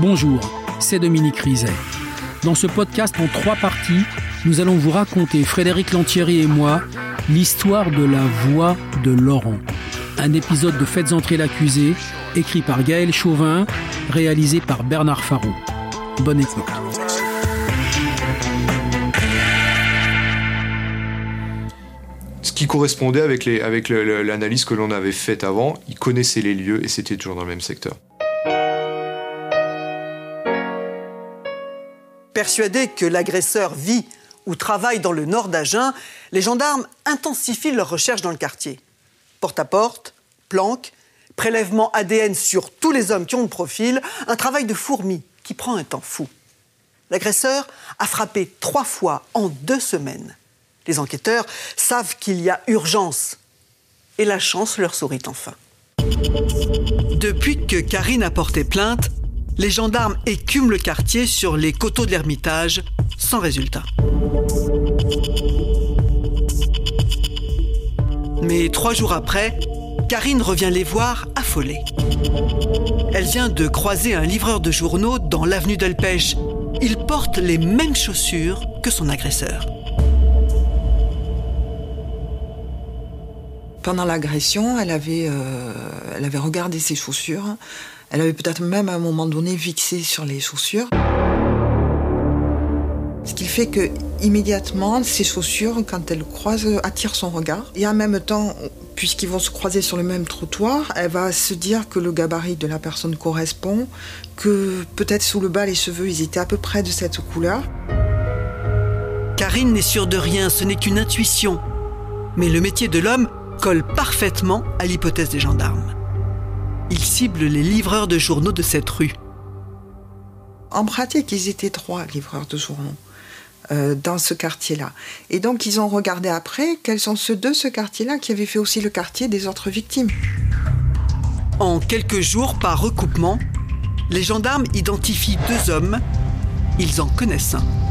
Bonjour, c'est Dominique Rizet. Dans ce podcast en trois parties, nous allons vous raconter, Frédéric Lantieri et moi, l'histoire de la voix de Laurent. Un épisode de Faites entrer l'accusé, écrit par Gaël Chauvin, réalisé par Bernard Farou. Bonne écoute. Ce qui correspondait avec l'analyse avec l'analyse que l'on avait faite avant, il connaissait les lieux et c'était toujours dans le même secteur. Persuadés que l'agresseur vit ou travaille dans le nord d'Agen, les gendarmes intensifient leurs recherches dans le quartier. Porte à porte, planque, prélèvement ADN sur tous les hommes qui ont le profil, un travail de fourmi qui prend un temps fou. L'agresseur a frappé trois fois en deux semaines. Les enquêteurs savent qu'il y a urgence. Et la chance leur sourit enfin. Depuis que Karine a porté plainte, les gendarmes écument le quartier sur les coteaux de l'Ermitage, sans résultat. Mais trois jours après, Karine revient les voir affolée. Elle vient de croiser un livreur de journaux dans l'avenue Delpech. Il porte les mêmes chaussures que son agresseur. Pendant l'agression, elle, euh, elle avait regardé ses chaussures. Elle avait peut-être même à un moment donné fixé sur les chaussures. Ce qui fait que immédiatement, ses chaussures, quand elle croise, attirent son regard. Et en même temps, puisqu'ils vont se croiser sur le même trottoir, elle va se dire que le gabarit de la personne correspond, que peut-être sous le bas, les cheveux, ils étaient à peu près de cette couleur. Karine n'est sûre de rien, ce n'est qu'une intuition. Mais le métier de l'homme colle parfaitement à l'hypothèse des gendarmes. Il cible les livreurs de journaux de cette rue. En pratique, ils étaient trois livreurs de journaux euh, dans ce quartier-là. Et donc, ils ont regardé après quels sont ceux de ce quartier-là qui avaient fait aussi le quartier des autres victimes. En quelques jours, par recoupement, les gendarmes identifient deux hommes. Ils en connaissent un.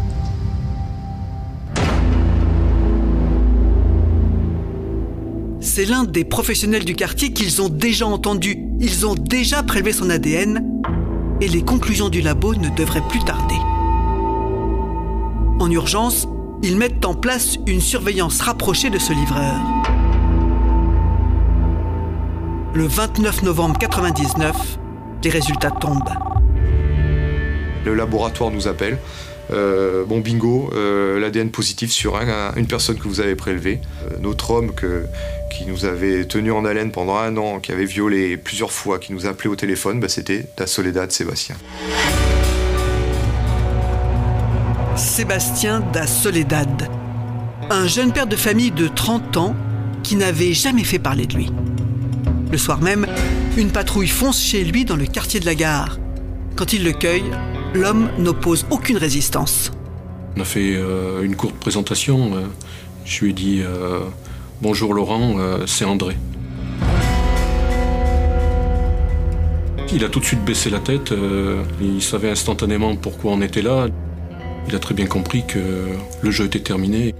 C'est l'un des professionnels du quartier qu'ils ont déjà entendu. Ils ont déjà prélevé son ADN et les conclusions du labo ne devraient plus tarder. En urgence, ils mettent en place une surveillance rapprochée de ce livreur. Le 29 novembre 1999, les résultats tombent. Le laboratoire nous appelle. Euh, bon bingo, euh, l'ADN positif sur une personne que vous avez prélevée. Euh, notre homme qui nous avait tenu en haleine pendant un an, qui avait violé plusieurs fois, qui nous a appelé au téléphone, bah, c'était Da Soledad Sébastien. Sébastien da Soledad, un jeune père de famille de 30 ans qui n'avait jamais fait parler de lui. Le soir même, une patrouille fonce chez lui dans le quartier de la gare. Quand il le cueille, l'homme n'oppose aucune résistance. On a fait euh, une courte présentation. Euh, je lui ai dit euh, Bonjour Laurent, c'est André. Il a tout de suite baissé la tête. il savait instantanément pourquoi on était là. Il a très bien compris que le jeu était terminé.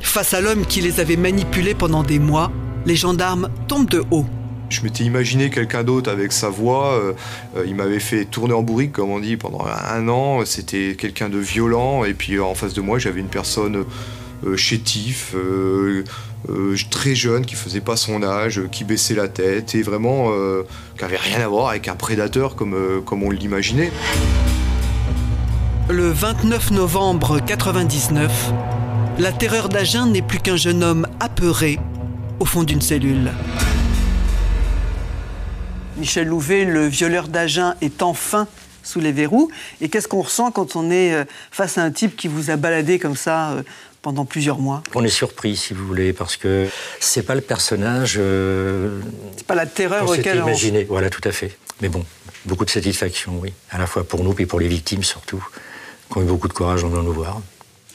Face à l'homme qui les avait manipulés pendant des mois, les gendarmes tombent de haut. Je m'étais imaginé quelqu'un d'autre avec sa voix. Euh, euh, il m'avait fait tourner en bourrique, comme on dit, pendant un an. C'était quelqu'un de violent. Et puis en face de moi, j'avais une personne euh, chétif, très jeune, qui faisait pas son âge, qui baissait la tête et vraiment qui avait rien à voir avec un prédateur comme, comme on l'imaginait. Le 29 novembre 99, la terreur d'Agen n'est plus qu'un jeune homme apeuré au fond d'une cellule. Michel Louvet, le violeur d'Agen, est enfin sous les verrous. Et qu'est-ce qu'on ressent quand on est euh, face à un type qui vous a baladé comme ça euh, pendant plusieurs mois? On est surpris, si vous voulez, parce que c'est pas le personnage. Euh, c'est pas la terreur auquel on imaginé. Voilà, tout à fait. Mais bon, beaucoup de satisfaction, oui. À la fois pour nous et pour les victimes surtout, qui ont eu beaucoup de courage en venant nous voir.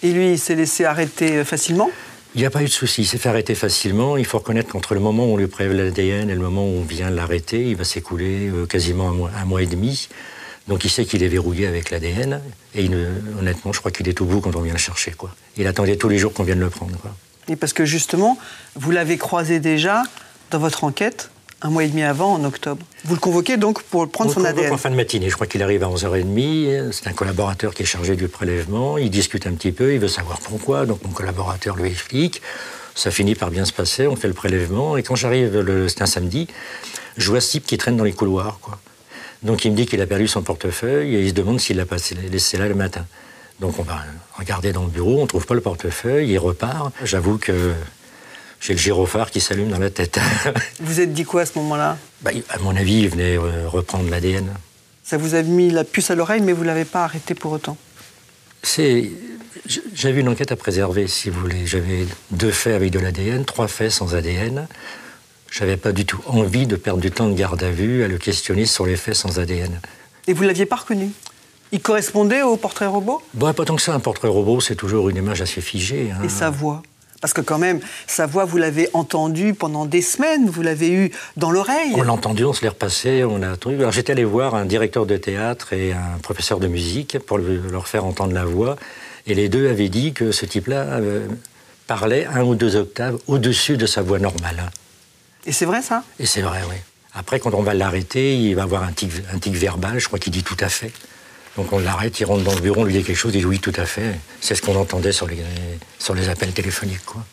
Et lui, il s'est laissé arrêter facilement? Il n'y a pas eu de souci, il s'est fait arrêter facilement. Il faut reconnaître qu'entre le moment où on lui prélève l'ADN et le moment où on vient l'arrêter, il va s'écouler euh, quasiment un mois, et demi. Donc il sait qu'il est verrouillé avec l'ADN. Et honnêtement, je crois qu'il est au bout quand on vient le chercher. Quoi. Il attendait tous les jours qu'on vienne le prendre. Et parce que justement, vous l'avez croisé déjà dans votre enquête Un mois et demi avant, en octobre. Vous le convoquez donc pour prendre son ADN En fin de matinée, je crois qu'il arrive à 11h30. C'est un collaborateur qui est chargé du prélèvement. Il discute un petit peu, il veut savoir pourquoi. Donc mon collaborateur lui explique. Ça finit par bien se passer, on fait le prélèvement. Et quand j'arrive, c'est un samedi, je vois ce type qui traîne dans les couloirs. Quoi. Donc il me dit qu'il a perdu son portefeuille et il se demande s'il l'a laissé là le matin. Donc on va regarder dans le bureau, on ne trouve pas le portefeuille, il repart. J'avoue que j'ai le gyrophare qui s'allume dans la tête. Vous êtes dit quoi à ce moment-là? Bah, À mon avis, il venait euh, reprendre l'ADN. Ça vous a mis la puce à l'oreille, mais vous ne l'avez pas arrêté pour autant? C'est... J'avais une enquête à préserver, si vous voulez. J'avais deux faits avec de l'ADN, trois faits sans ADN. J'avais pas du tout envie de perdre du temps de garde à vue à le questionner sur les faits sans ADN. Et vous l'aviez pas reconnu? Il correspondait au portrait robot? Bon, Pas tant que ça. Un portrait robot, c'est toujours une image assez figée. Hein. Et sa voix? Parce que quand même, sa voix, vous l'avez entendue pendant des semaines, vous l'avez eue dans l'oreille. On l'a entendu, on se l'est repassé, on a Alors j'étais allé voir un directeur de théâtre et un professeur de musique pour leur faire entendre la voix. Et les deux avaient dit que ce type-là euh, parlait un ou deux octaves au-dessus de sa voix normale. Et c'est vrai ça? Et c'est vrai, oui. Après, quand on va l'arrêter, il va avoir un tic, un tic verbal, je crois qu'il dit tout à fait. Donc on l'arrête, il rentre dans le bureau, on lui dit quelque chose, il dit oui, tout à fait. C'est ce qu'on entendait sur les, sur les appels téléphoniques. Quoi.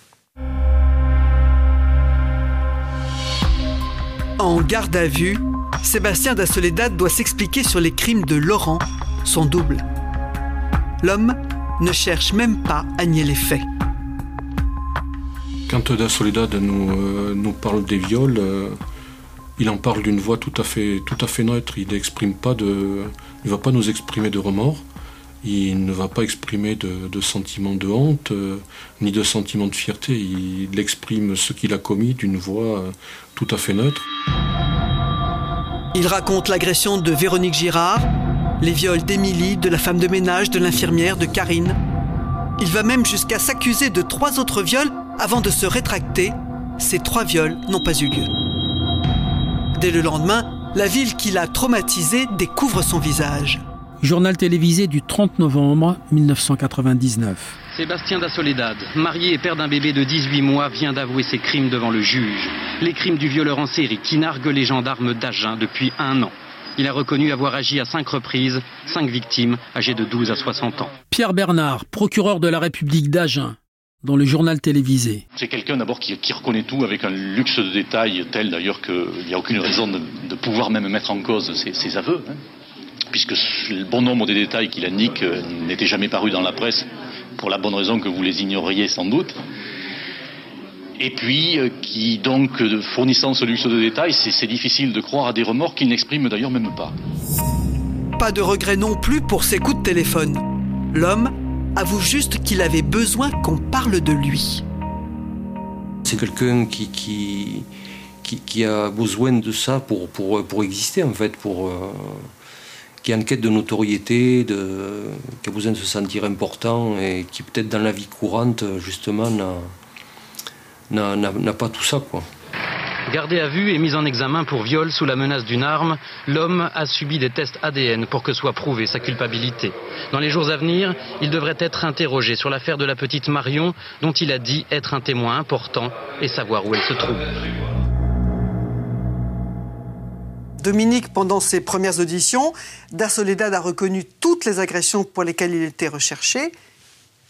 En garde à vue, Sébastien da Soledad doit s'expliquer sur les crimes de Laurent, son double. L'homme ne cherche même pas à nier les faits. Quand Da Soledad nous, euh, nous parle des viols, euh, il en parle d'une voix tout à fait, neutre. Il n'exprime pas de, va pas nous exprimer de remords. Il ne va pas exprimer de, de sentiments de honte, euh, ni de sentiments de fierté. Il exprime ce qu'il a commis d'une voix tout à fait neutre. Il raconte l'agression de Véronique Girard, les viols d'Émilie, de la femme de ménage, de l'infirmière, de Karine. Il va même jusqu'à s'accuser de trois autres viols avant de se rétracter. Ces trois viols n'ont pas eu lieu. Dès le lendemain, la ville qui l'a traumatisé découvre son visage. Journal télévisé du 30 novembre 1999. Sébastien da Soledad, marié et père d'un bébé de 18 mois, vient d'avouer ses crimes devant le juge. Les crimes du violeur en série qui nargue les gendarmes d'Agen depuis un an. Il a reconnu avoir agi à cinq reprises, cinq victimes âgées de 12 à 60 ans. Pierre Bernard, procureur de la République d'Agen, dans le journal télévisé. C'est quelqu'un d'abord qui, reconnaît tout avec un luxe de détails tel d'ailleurs qu'il n'y a aucune raison de, pouvoir même mettre en cause ses, aveux, hein. puisque le bon nombre des détails qu'il indique euh, n'étaient jamais parus dans la presse, pour la bonne raison que vous les ignoriez sans doute et puis euh, qui donc euh, fournissant ce luxe de détails, c'est difficile de croire à des remords qu'il n'exprime d'ailleurs même pas. Pas de regret non plus pour ses coups de téléphone. L'homme avoue juste qu'il avait besoin qu'on parle de lui. C'est quelqu'un qui, qui, qui, a besoin de ça pour, pour, pour exister en fait, pour, euh, qui a une quête de notoriété, de, qui a besoin de se sentir important et qui peut-être dans la vie courante justement n'a pas tout ça. Quoi. Gardé à vue et mis en examen pour viol sous la menace d'une arme, l'homme a subi des tests ADN pour que soit prouvée sa culpabilité. Dans les jours à venir, il devrait être interrogé sur l'affaire de la petite Marion, dont il a dit être un témoin important et savoir où elle se trouve. Dominique, pendant ses premières auditions, Da Soledad a reconnu toutes les agressions pour lesquelles il était recherché.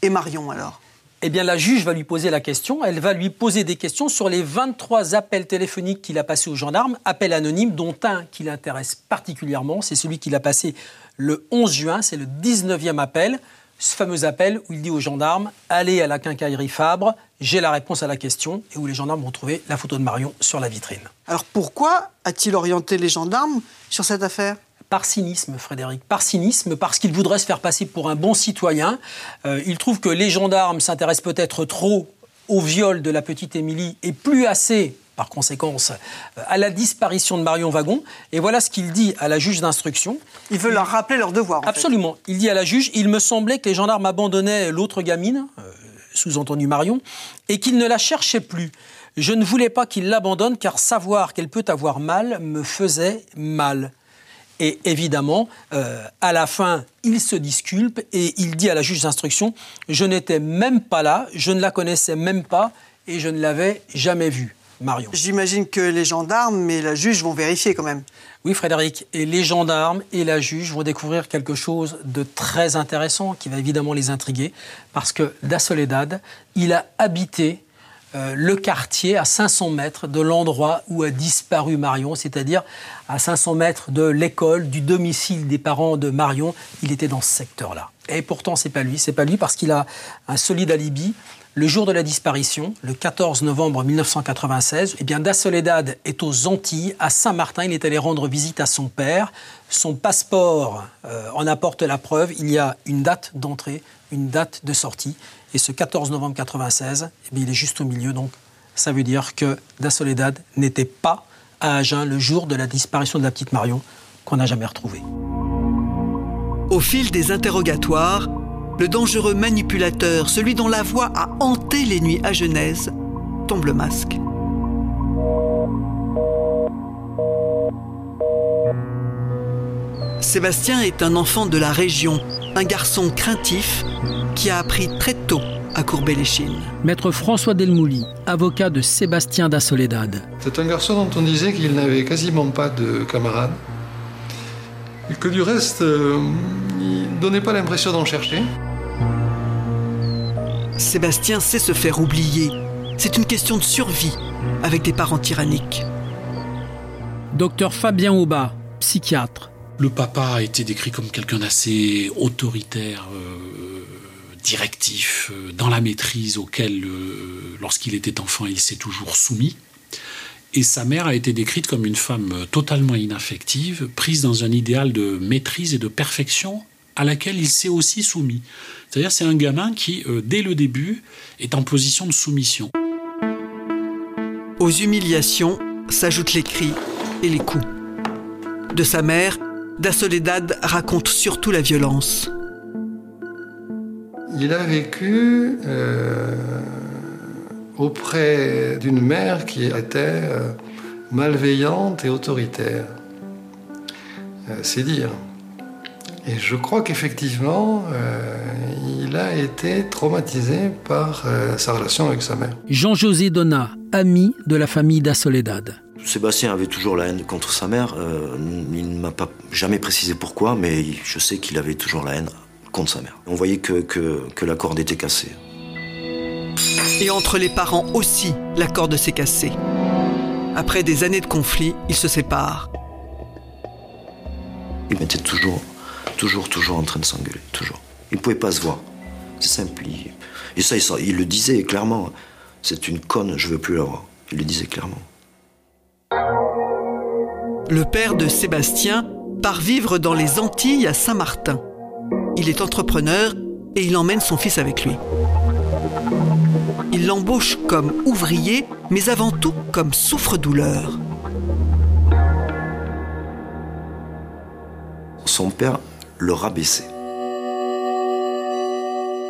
Et Marion alors? Eh bien, la juge va lui poser la question. Elle va lui poser des questions sur les 23 appels téléphoniques qu'il a passés aux gendarmes, appels anonymes, dont un qui l'intéresse particulièrement. C'est celui qu'il a passé le 11 juin. C'est le 19e appel. Ce fameux appel où il dit aux gendarmes Allez à la quincaillerie Fabre, j'ai la réponse à la question, et où les gendarmes vont trouver la photo de Marion sur la vitrine. Alors pourquoi a-t-il orienté les gendarmes sur cette affaire? Par cynisme, Frédéric, par cynisme, parce qu'il voudrait se faire passer pour un bon citoyen. Euh, il trouve que les gendarmes s'intéressent peut-être trop au viol de la petite Émilie et plus assez, par conséquence, euh, à la disparition de Marion Wagon. Et voilà ce qu'il dit à la juge d'instruction. Il veut leur rappeler leur devoir. Absolument. Il dit à la juge, il me semblait que les gendarmes abandonnaient l'autre gamine, euh, sous-entendu Marion, et qu'ils ne la cherchaient plus. Je ne voulais pas qu'ils l'abandonnent car savoir qu'elle peut avoir mal me faisait mal. Et évidemment, euh, à la fin, il se disculpe et il dit à la juge d'instruction Je n'étais même pas là, je ne la connaissais même pas et je ne l'avais jamais vue. Marion. J'imagine que les gendarmes et la juge vont vérifier quand même. Oui, Frédéric, et les gendarmes et la juge vont découvrir quelque chose de très intéressant qui va évidemment les intriguer, parce que Da Soledad, il a habité euh, le quartier à 500 mètres de l'endroit où a disparu Marion, c'est-à-dire à 500 mètres de l'école, du domicile des parents de Marion. Il était dans ce secteur-là. Et pourtant, c'est pas lui. C'est pas lui parce qu'il a un solide alibi. Le jour de la disparition, le 14 novembre 1996, eh bien, Da Soledad est aux Antilles, à Saint-Martin. Il est allé rendre visite à son père. Son passeport euh, en apporte la preuve. Il y a une date d'entrée, une date de sortie. Et ce 14 novembre 1996, eh il est juste au milieu. Donc, ça veut dire que Da Soledad n'était pas à Agen le jour de la disparition de la petite Marion, qu'on n'a jamais retrouvée. Au fil des interrogatoires, le dangereux manipulateur, celui dont la voix a hanté les nuits à Genèse, tombe le masque. Sébastien est un enfant de la région, un garçon craintif qui a appris très tôt à courber les chines. Maître François Delmouli, avocat de Sébastien da Soledad. C'est un garçon dont on disait qu'il n'avait quasiment pas de camarades. Et que du reste, euh, il ne donnait pas l'impression d'en chercher. Sébastien sait se faire oublier. C'est une question de survie avec des parents tyranniques. Docteur Fabien Aubat, psychiatre. Le papa a été décrit comme quelqu'un d'assez autoritaire, euh, directif, euh, dans la maîtrise auquel, euh, lorsqu'il était enfant, il s'est toujours soumis. Et sa mère a été décrite comme une femme totalement inaffective, prise dans un idéal de maîtrise et de perfection à laquelle il s'est aussi soumis. C'est-à-dire c'est un gamin qui, dès le début, est en position de soumission. Aux humiliations s'ajoutent les cris et les coups. De sa mère, Da Soledad raconte surtout la violence. Il a vécu euh, auprès d'une mère qui était euh, malveillante et autoritaire. Euh, c'est dire. Et je crois qu'effectivement, il a été traumatisé par sa relation avec sa mère. Jean-José Donat, ami de la famille Da Soledad. Sébastien avait toujours la haine contre sa mère. Euh, il ne m'a pas jamais précisé pourquoi, mais je sais qu'il avait toujours la haine contre sa mère. On voyait que, que, que la corde était cassée. Et entre les parents aussi, la corde s'est cassée. Après des années de conflit, ils se séparent. Il était toujours, toujours, toujours en train de s'engueuler, toujours. Il ne pouvait pas se voir. C'est simple. Et ça, il, il le disait clairement. C'est une conne, je veux plus la voir. Il le disait clairement. Le père de Sébastien part vivre dans les Antilles à Saint-Martin. Il est entrepreneur et il emmène son fils avec lui. Il l'embauche comme ouvrier, mais avant tout comme souffre-douleur. Son père le rabaissait.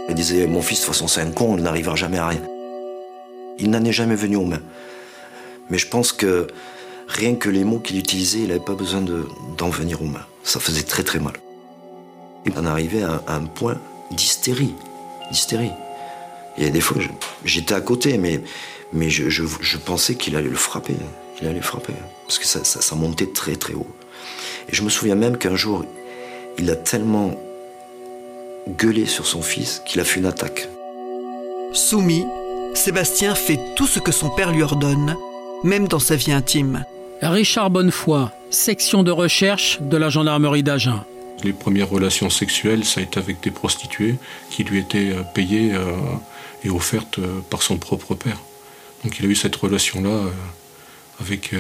Il disait Mon fils, de toute façon, c'est un con, il n'arrivera jamais à rien. Il n'en est jamais venu aux mains. Mais je pense que rien que les mots qu'il utilisait, il n'avait pas besoin d'en venir aux mains. Ça faisait très très mal. Il en arrivait à, un point d'hystérie. D'hystérie. Il y a des fois, j'étais à côté, mais, mais je, je, pensais qu'il allait le frapper. Il allait le frapper. Parce que ça, ça, ça montait très très haut. Et je me souviens même qu'un jour, il a tellement gueulé sur son fils qu'il a fait une attaque. Soumis, Sébastien fait tout ce que son père lui ordonne, même dans sa vie intime. Richard Bonnefoy, section de recherche de la gendarmerie d'Agen. Les premières relations sexuelles, ça a été avec des prostituées qui lui étaient euh, payées euh, et offertes euh, par son propre père. Donc il a eu cette relation-là avec,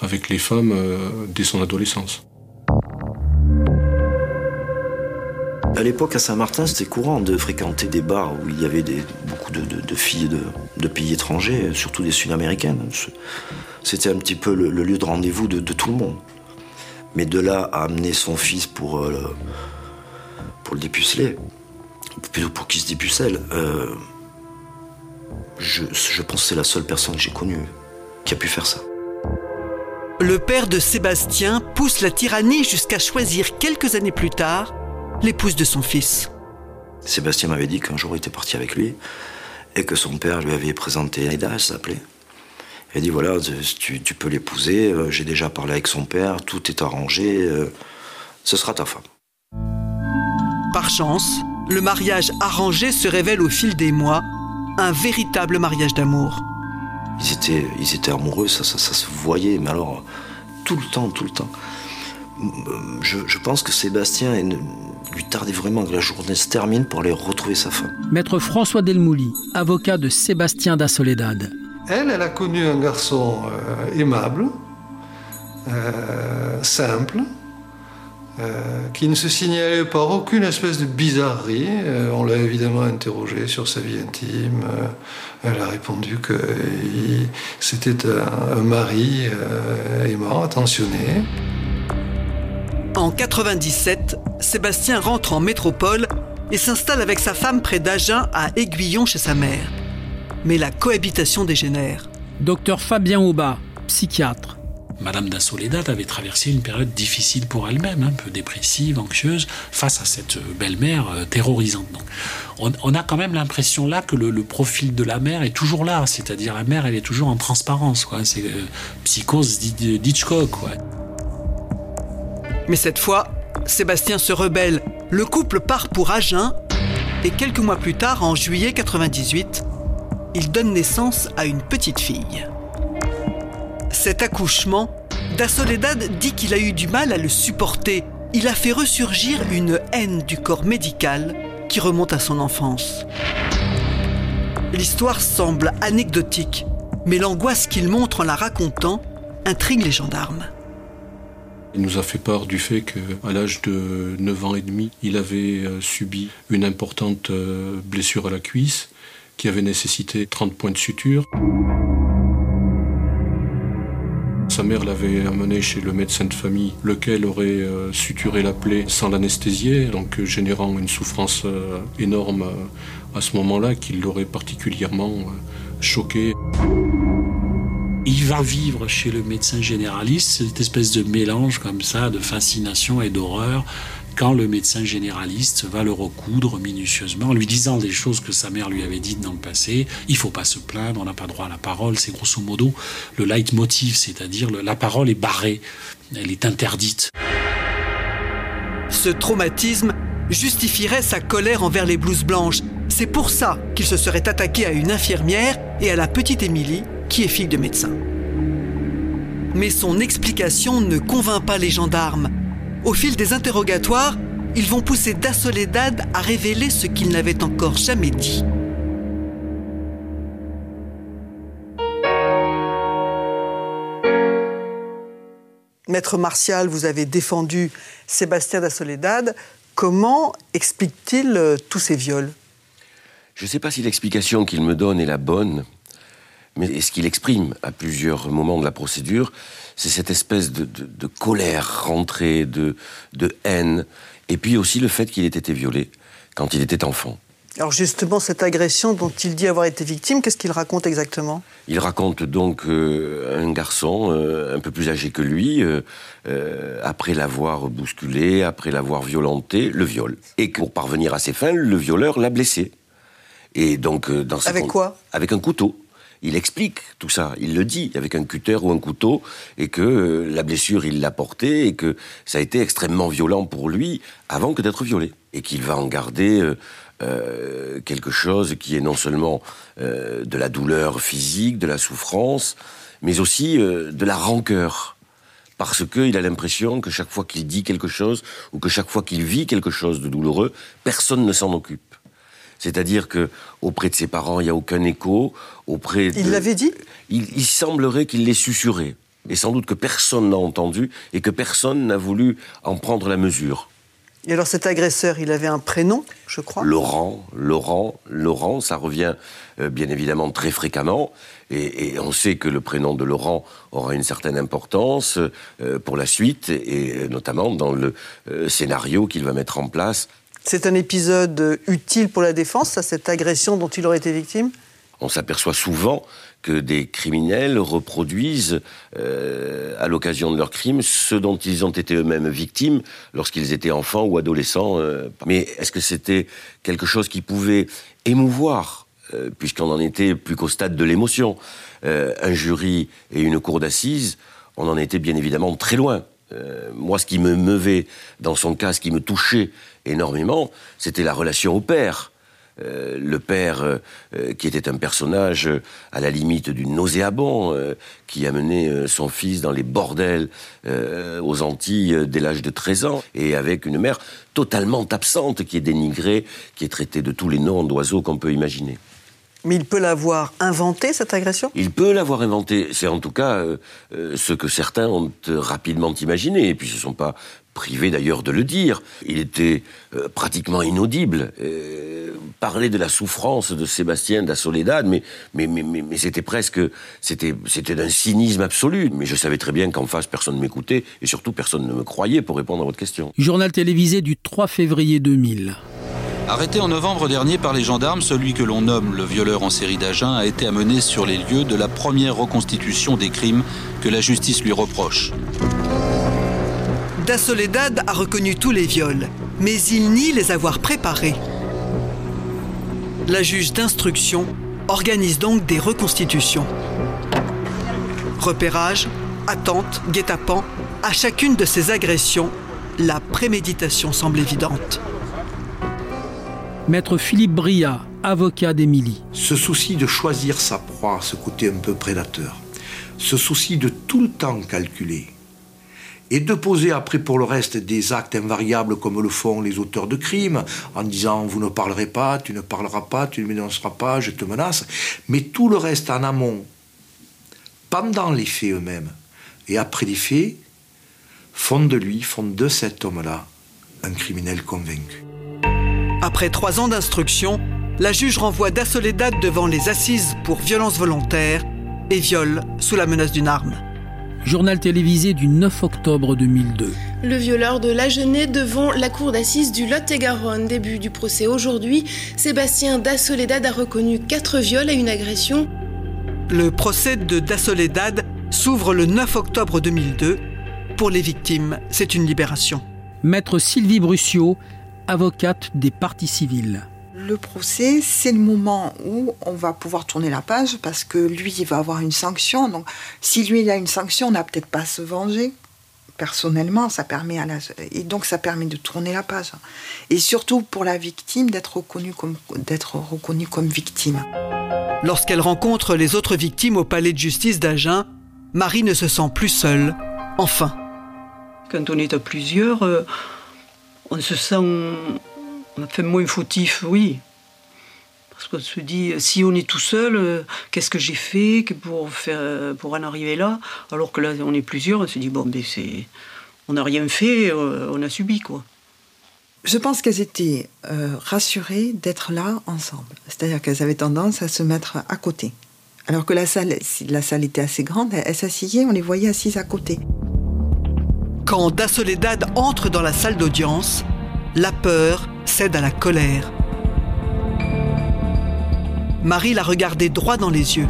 avec les femmes dès son adolescence. À l'époque, à Saint-Martin, c'était courant de fréquenter des bars où il y avait beaucoup de, filles de, pays étrangers, surtout des Sud-Américaines. C'était un petit peu le, lieu de rendez-vous de, tout le monde. Mais de là à amener son fils pour, euh, pour le dépuceler, plutôt pour qu'il se dépucelle, euh, je, je pense que c'est la seule personne que j'ai connue qui a pu faire ça. Le père de Sébastien pousse la tyrannie jusqu'à choisir quelques années plus tard l'épouse de son fils. Sébastien m'avait dit qu'un jour il était parti avec lui et que son père lui avait présenté Aïda, elle s'appelait. Elle dit voilà, tu, tu peux l'épouser, euh, j'ai déjà parlé avec son père, tout est arrangé, euh, ce sera ta femme. Par chance, le mariage arrangé se révèle au fil des mois un véritable mariage d'amour. Ils étaient, ils étaient amoureux, ça, ça, ça se voyait, mais alors tout le temps, tout le temps. Je, je pense que Sébastien il ne- lui tardait vraiment que la journée se termine pour aller retrouver sa femme. Maître François Delmouli, avocat de Sébastien da Soledad. Elle, elle a connu un garçon euh, aimable, euh, simple, euh, qui ne se signalait par aucune espèce de bizarrerie. On l'a évidemment interrogé sur sa vie intime. Elle a répondu que c'était un, mari aimant, attentionné. En 97, Sébastien rentre en métropole et s'installe avec sa femme près d'Agen à Aiguillon chez sa mère. Mais la cohabitation dégénère. Docteur Fabien Aubat, psychiatre. Madame da Soledad avait traversé une période difficile pour elle-même, un peu dépressive, anxieuse, face à cette belle-mère euh, terrorisante. Donc, on, on a quand même l'impression là que le, le profil de la mère est toujours là, c'est-à-dire la mère, elle est toujours en transparence. quoi. C'est euh, psychose d'Hi- d'Hitchcock. quoi. Mais cette fois, Sébastien se rebelle. Le couple part pour Agen et quelques mois plus tard, en juillet 98, il donne naissance à une petite fille. Cet accouchement, Da Soledad dit qu'il a eu du mal à le supporter. Il a fait ressurgir une haine du corps médical qui remonte à son enfance. L'histoire semble anecdotique, mais l'angoisse qu'il montre en la racontant intrigue les gendarmes. Il nous a fait part du fait qu'à l'âge de 9 ans et demi, il avait euh, subi une importante euh, blessure à la cuisse qui avait nécessité 30 points de suture. Sa mère l'avait amené chez le médecin de famille, lequel aurait euh, suturé la plaie sans l'anesthésier, donc euh, générant une souffrance euh, énorme à ce moment-là qui l'aurait particulièrement choqué. Il va vivre chez le médecin généraliste cette espèce de mélange comme ça de fascination et d'horreur quand le médecin généraliste va le recoudre minutieusement en lui disant des choses que sa mère lui avait dites dans le passé. Il faut pas se plaindre, on n'a pas droit à la parole. C'est grosso modo le leitmotiv, c'est-à-dire la parole est barrée, elle est interdite. Ce traumatisme justifierait sa colère envers les blouses blanches. C'est pour ça qu'il se serait attaqué à une infirmière et à la petite Émilie, qui est fille de médecin. Mais son explication ne convainc pas les gendarmes. Au fil des interrogatoires, ils vont pousser Da Soledad à révéler ce qu'il n'avait encore jamais dit. Maître Martial, vous avez défendu Sébastien da Soledad. Comment explique-t-il euh, tous ces viols? Je ne sais pas si l'explication qu'il me donne est la bonne, mais ce qu'il exprime à plusieurs moments de la procédure, c'est cette espèce de, de- de colère rentrée, de, de haine, et puis aussi le fait qu'il ait été violé quand il était enfant. Alors justement, cette agression dont il dit avoir été victime, qu'est-ce qu'il raconte exactement? Il raconte donc euh, un garçon euh, un peu plus âgé que lui, euh, après l'avoir bousculé, après l'avoir violenté, le viol. Et que pour parvenir à ses fins, le violeur l'a blessé. Et donc, dans Avec quoi? Avec un couteau. Il explique tout ça, il le dit, avec un cutter ou un couteau, et que euh, la blessure, il l'a portée, et que ça a été extrêmement violent pour lui avant que d'être violé. Et qu'il va en garder euh, euh, quelque chose qui est non seulement de la douleur physique, de la souffrance, mais aussi de la rancœur. Parce qu'il a l'impression que chaque fois qu'il dit quelque chose, ou que chaque fois qu'il vit quelque chose de douloureux, personne ne s'en occupe. C'est-à-dire que auprès de ses parents, il n'y a aucun écho. Auprès Il l'avait dit? Il, il semblerait qu'il l'ait susurré. Et sans doute que personne n'a entendu et que personne n'a voulu en prendre la mesure. Et alors cet agresseur, il avait un prénom, je crois? Laurent, Laurent, Laurent, ça revient euh, bien évidemment très fréquemment. Et, et on sait que le prénom de Laurent aura une certaine importance euh, pour la suite, et euh, notamment dans le euh, scénario qu'il va mettre en place. C'est un épisode utile pour la défense, ça, cette agression dont il aurait été victime? On s'aperçoit souvent que des criminels reproduisent euh, à l'occasion de leurs crimes ce dont ils ont été eux-mêmes victimes lorsqu'ils étaient enfants ou adolescents. euh. Mais est-ce que c'était quelque chose qui pouvait émouvoir euh, puisqu'on en était plus qu'au stade de l'émotion? Un jury et une cour d'assises, on en était bien évidemment très loin. Euh, moi, ce qui me meuvait dans son cas, ce qui me touchait énormément, c'était la relation au père. Euh, le père, euh, qui était un personnage à la limite du nauséabond, qui amenait son fils dans les bordels aux Antilles dès l'âge de 13 ans, et avec une mère totalement absente, qui est dénigrée, qui est traitée de tous les noms d'oiseaux qu'on peut imaginer. Mais il peut l'avoir inventé, cette agression? Il peut l'avoir inventé. C'est en tout cas euh, euh, ce que certains ont euh, rapidement imaginé, et puis ils ne se sont pas privés d'ailleurs de le dire. Il était euh, pratiquement inaudible. Euh, parler de la souffrance de Sébastien da Soledad, mais, mais, mais, mais, mais c'était presque, c'était, c'était d'un cynisme absolu. Mais je savais très bien qu'en face, personne ne m'écoutait, et surtout personne ne me croyait pour répondre à votre question. Journal télévisé du 3 février 2000. Arrêté en novembre dernier par les gendarmes, celui que l'on nomme le violeur en série d'Agen a été amené sur les lieux de la première reconstitution des crimes que la justice lui reproche. Da Soledad a reconnu tous les viols, mais il nie les avoir préparés. La juge d'instruction organise donc des reconstitutions. Repérage, attente, guet-apens, à chacune de ces agressions, la préméditation semble évidente. Maître Philippe Bria, avocat d'Émilie. Ce souci de choisir sa proie, ce côté un peu prédateur, ce souci de tout le temps calculer, et de poser après pour le reste des actes invariables comme le font les auteurs de crimes, en disant vous ne parlerez pas, tu ne parleras pas, tu ne me pas, je te menace, mais tout le reste en amont, pendant les faits eux-mêmes et après les faits, font de lui, font de cet homme-là un criminel convaincu. Après trois ans d'instruction, la juge renvoie Da Soledad devant les assises pour violence volontaire et viol sous la menace d'une arme. Journal télévisé du 9 octobre 2002. Le violeur de l'Agenais devant la cour d'assises du Lot-et-Garonne. Début du procès aujourd'hui. Sébastien Da Soledad a reconnu quatre viols et une agression. Le procès de Da Soledad s'ouvre le 9 octobre 2002. Pour les victimes, c'est une libération. Maître Sylvie Brucio, avocate des parties civiles. Le procès, c'est le moment où on va pouvoir tourner la page parce que lui, il va avoir une sanction. Donc, si lui, il a une sanction, on n'a peut-être pas à se venger. Personnellement, ça permet à la... et donc ça permet de tourner la page. Et surtout pour la victime d'être reconnue comme d'être reconnue comme victime. Lorsqu'elle rencontre les autres victimes au palais de justice d'Agen, Marie ne se sent plus seule. Enfin. Quand on est à plusieurs, euh, on se sent on fait moins fautif, oui. Parce qu'on se dit, si on est tout seul, qu'est-ce que j'ai fait pour, pour en arriver là? Alors que là, on est plusieurs, on se dit, bon, ben c'est, on n'a rien fait, euh, on a subi, quoi. Je pense qu'elles étaient euh, rassurées d'être là ensemble. C'est-à-dire qu'elles avaient tendance à se mettre à côté. Alors que la salle, si la salle était assez grande, elles s'assillaient, on les voyait assises à côté. Quand Da Soledad entre dans la salle d'audience, la peur cède à la colère. Marie l'a regardé droit dans les yeux.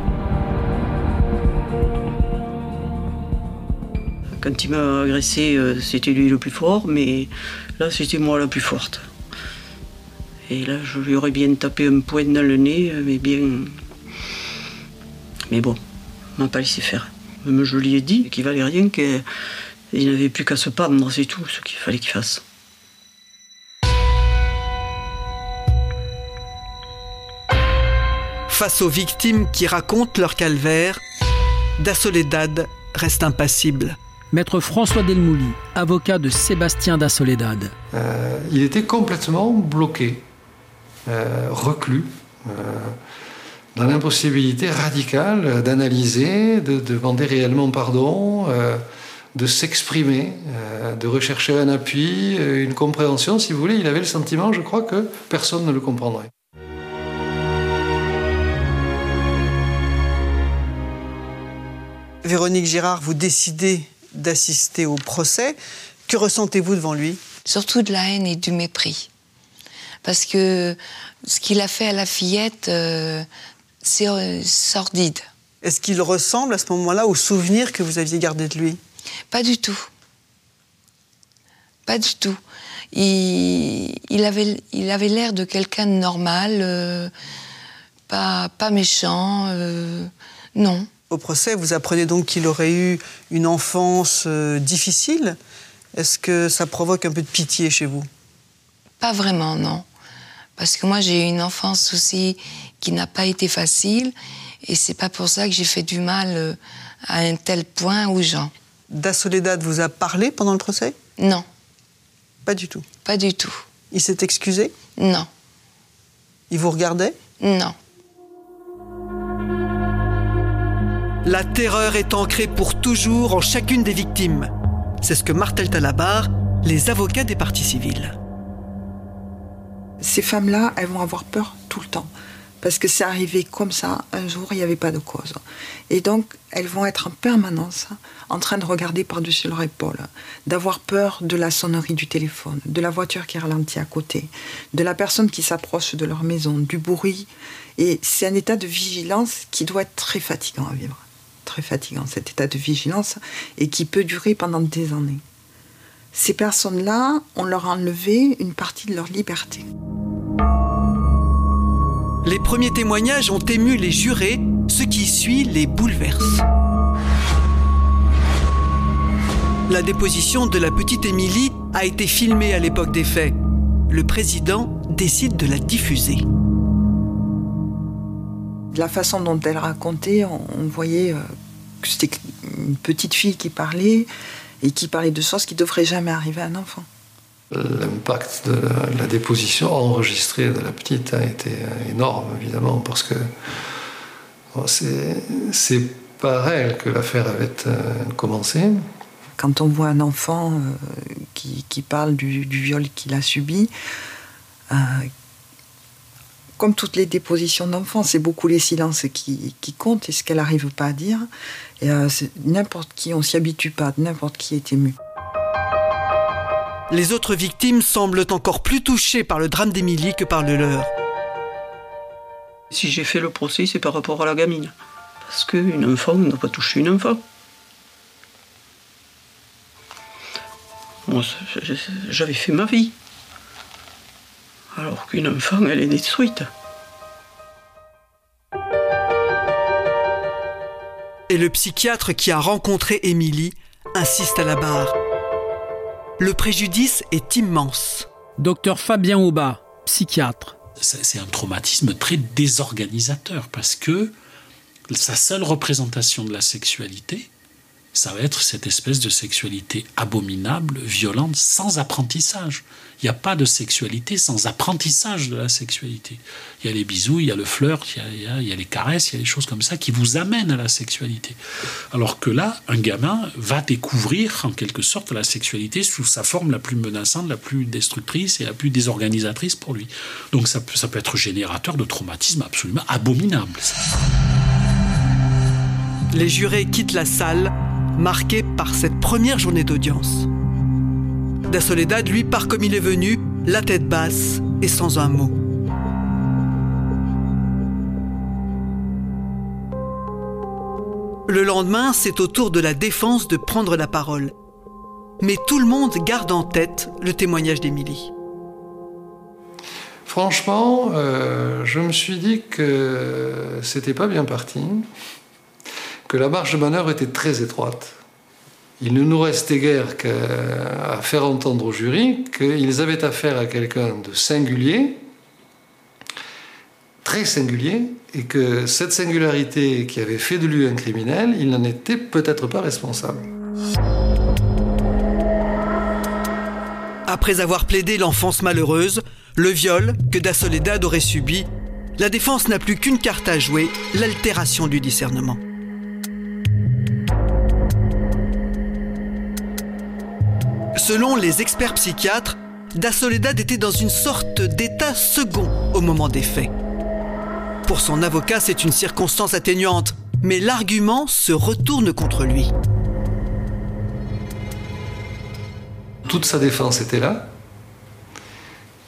Quand il m'a agressé, euh, c'était lui le plus fort, mais là, c'était moi la plus forte. Et là, je lui aurais bien tapé un poing dans le nez, mais bien. Mais bon, on m'a pas laissé faire. Même je lui ai dit qu'il valait rien, qu'il n'avait plus qu'à se pendre, c'est tout ce qu'il fallait qu'il fasse. Face aux victimes qui racontent leur calvaire, Da Soledad reste impassible. Maître François Delmouli, avocat de Sébastien da Soledad. Euh, il était complètement bloqué, euh, reclus, euh, dans l'impossibilité radicale d'analyser, de demander réellement pardon, euh, de s'exprimer, euh, de rechercher un appui, euh, une compréhension, si vous voulez. Il avait le sentiment, je crois, que personne ne le comprendrait. Véronique Girard, vous décidez d'assister au procès. Que ressentez-vous devant lui? Surtout de la haine et du mépris. Parce que ce qu'il a fait à la fillette, euh, c'est euh, sordide. Est-ce qu'il ressemble à ce moment-là au souvenir que vous aviez gardé de lui? Pas du tout. Pas du tout. Il, il avait il avait l'air de quelqu'un de normal, euh, pas, pas méchant, non. Au procès, vous apprenez donc qu'il aurait eu une enfance difficile. Est-ce que ça provoque un peu de pitié chez vous? Pas vraiment, non. Parce que moi, j'ai eu une enfance aussi qui n'a pas été facile. Et c'est pas pour ça que j'ai fait du mal euh, à un tel point aux gens. Da Soledad vous a parlé pendant le procès? Non. Pas du tout Pas du tout. Il s'est excusé? Non. Il vous regardait? Non. La terreur est ancrée pour toujours en chacune des victimes. C'est ce que martèlent à la barre les avocats des parties civiles. Ces femmes-là, elles vont avoir peur tout le temps. Parce que c'est arrivé comme ça, un jour, il n'y avait pas de cause. Et donc, elles vont être en permanence en train de regarder par-dessus leur épaule, d'avoir peur de la sonnerie du téléphone, de la voiture qui ralentit à côté, de la personne qui s'approche de leur maison, du bruit. Et c'est un état de vigilance qui doit être très fatigant à vivre. Très fatigant, cet état de vigilance, et qui peut durer pendant des années. Ces personnes-là, on leur a enlevé une partie de leur liberté. Les premiers témoignages ont ému les jurés, ce qui suit les bouleverse. La déposition de la petite Émilie a été filmée à l'époque des faits. Le président décide de la diffuser. La façon dont elle racontait, on, voyait euh, que c'était une petite fille qui parlait et qui parlait de choses qui ne devraient jamais arriver à un enfant. L'impact de la déposition enregistrée de la petite a été énorme, évidemment, parce que c'est par elle que l'affaire avait euh, commencé. Quand on voit un enfant euh, qui, parle du, viol qu'il a subi, euh, comme toutes les dépositions d'enfants, c'est beaucoup les silences qui, comptent et ce qu'elle n'arrive pas à dire. N'importe qui, on s'y habitue pas, n'importe qui est ému. Les autres victimes semblent encore plus touchées par le drame d'Émilie que par le leur. Si j'ai fait le procès, c'est par rapport à la gamine. Parce qu'une enfant n'a pas touché une enfant. Moi, j'avais fait ma vie. Alors qu'une enfant, elle est détruite. Et le psychiatre qui a rencontré Émilie insiste à la barre. Le préjudice est immense. Docteur Fabien Aubat, psychiatre. C'est un traumatisme très désorganisateur parce que sa seule représentation de la sexualité, ça va être cette espèce de sexualité abominable, violente, sans apprentissage. Il n'y a pas de sexualité sans apprentissage de la sexualité. Il y a les bisous, il y a le flirt, il y a, les caresses, il y a des choses comme ça qui vous amènent à la sexualité. Alors que là, un gamin va découvrir en quelque sorte la sexualité sous sa forme la plus menaçante, la plus destructrice et la plus désorganisatrice pour lui. Donc ça peut être générateur de traumatismes absolument abominables. Les jurés quittent la salle marqué par cette première journée d'audience. Da Soledad, lui, part comme il est venu, la tête basse et sans un mot. Le lendemain, c'est au tour de la défense de prendre la parole. Mais tout le monde garde en tête le témoignage d'Émilie. Franchement, euh, je me suis dit que c'était pas bien parti que la marge de manœuvre était très étroite. Il ne nous restait guère qu'à faire entendre au jury qu'ils avaient affaire à quelqu'un de singulier, très singulier, et que cette singularité qui avait fait de lui un criminel, il n'en était peut-être pas responsable. Après avoir plaidé l'enfance malheureuse, le viol que Da Soledad aurait subi, la défense n'a plus qu'une carte à jouer, l'altération du discernement. Selon les experts psychiatres, Da Soledad était dans une sorte d'état second au moment des faits. Pour son avocat, c'est une circonstance atténuante, mais l'argument se retourne contre lui. Toute sa défense était là,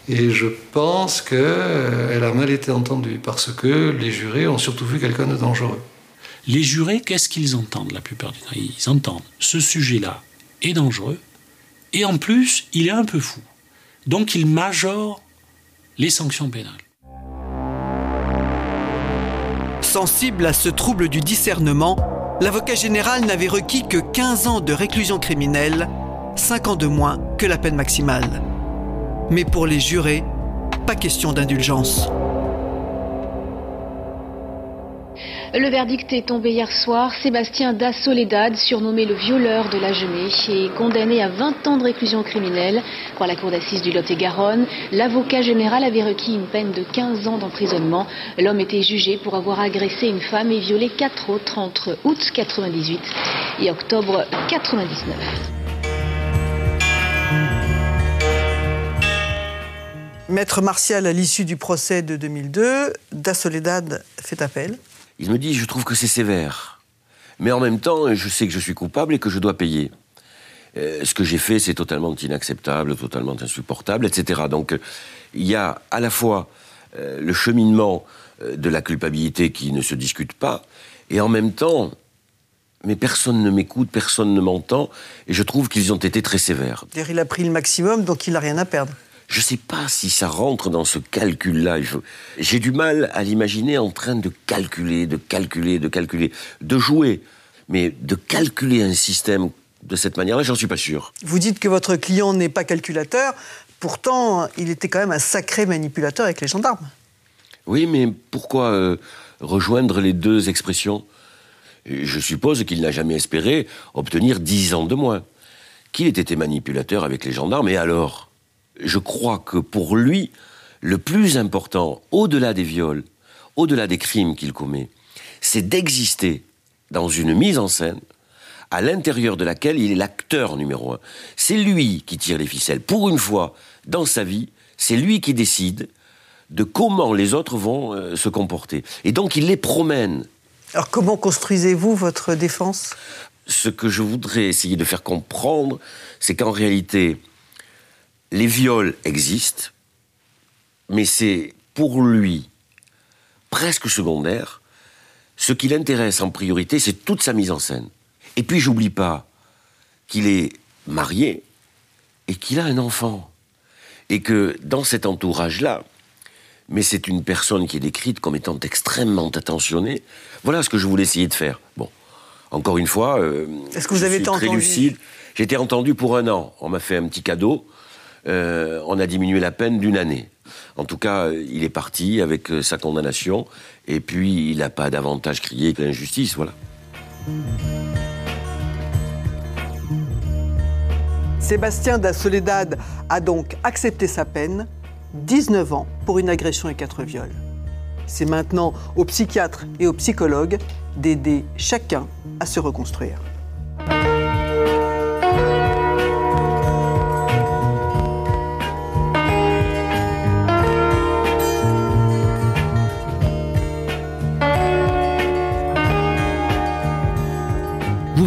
et je pense qu'elle a mal été entendue, parce que les jurés ont surtout vu quelqu'un de dangereux. Les jurés, qu'est-ce qu'ils entendent la plupart du temps? Ils entendent ce sujet-là est dangereux, et en plus, il est un peu fou. Donc il majore les sanctions pénales. Sensible à ce trouble du discernement, l'avocat général n'avait requis que 15 ans de réclusion criminelle, 5 ans de moins que la peine maximale. Mais pour les jurés, pas question d'indulgence. Le verdict est tombé hier soir. Sébastien da Soledad, surnommé le violeur de la jeunée, est condamné à 20 ans de réclusion criminelle par la cour d'assises du Lot-et-Garonne. L'avocat général avait requis une peine de 15 ans d'emprisonnement. L'homme était jugé pour avoir agressé une femme et violé quatre autres entre août 98 et octobre 99. Maître Martial, à l'issue du procès de 2002, Da Soledad fait appel. Il me dit, je trouve que c'est sévère. Mais en même temps, je sais que je suis coupable et que je dois payer. Euh, ce que j'ai fait, c'est totalement inacceptable, totalement insupportable, etc. Donc, il y a à la fois euh, le cheminement euh, de la culpabilité qui ne se discute pas, et en même temps, mais personne ne m'écoute, personne ne m'entend, et je trouve qu'ils ont été très sévères. Il a pris le maximum, donc il n'a rien à perdre. Je ne sais pas si ça rentre dans ce calcul-là. J'ai du mal à l'imaginer en train de calculer, de calculer, de calculer, de jouer. Mais de calculer un système de cette manière-là, j'en suis pas sûr. Vous dites que votre client n'est pas calculateur. Pourtant, il était quand même un sacré manipulateur avec les gendarmes. Oui, mais pourquoi euh, rejoindre les deux expressions? Je suppose qu'il n'a jamais espéré obtenir dix ans de moins. Qu'il ait été manipulateur avec les gendarmes, et alors? Je crois que pour lui, le plus important, au-delà des viols, au-delà des crimes qu'il commet, c'est d'exister dans une mise en scène à l'intérieur de laquelle il est l'acteur numéro un. C'est lui qui tire les ficelles. Pour une fois dans sa vie, c'est lui qui décide de comment les autres vont euh, se comporter. Et donc il les promène. Alors comment construisez-vous votre défense? Ce que je voudrais essayer de faire comprendre, c'est qu'en réalité, les viols existent, mais c'est pour lui presque secondaire. Ce qui l'intéresse en priorité, c'est toute sa mise en scène. Et puis j'oublie pas qu'il est marié et qu'il a un enfant. Et que dans cet entourage-là, mais c'est une personne qui est décrite comme étant extrêmement attentionnée. Voilà ce que je voulais essayer de faire. Bon, encore une fois, euh, est-ce que vous avez été très lucide. J'ai été entendu pour un an. On m'a fait un petit cadeau. Euh, on a diminué la peine d'une année. En tout cas, il est parti avec euh, sa condamnation, et puis il n'a pas davantage crié que l'injustice, voilà. Sébastien da Soledad a donc accepté sa peine, 19 ans pour une agression et quatre viols. C'est maintenant aux psychiatres et aux psychologues d'aider chacun à se reconstruire.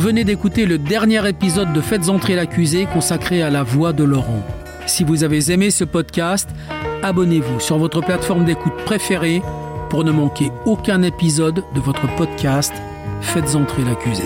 Venez d'écouter le dernier épisode de Faites entrer l'accusé consacré à la voix de Laurent. Si vous avez aimé ce podcast, abonnez-vous sur votre plateforme d'écoute préférée pour ne manquer aucun épisode de votre podcast Faites entrer l'accusé.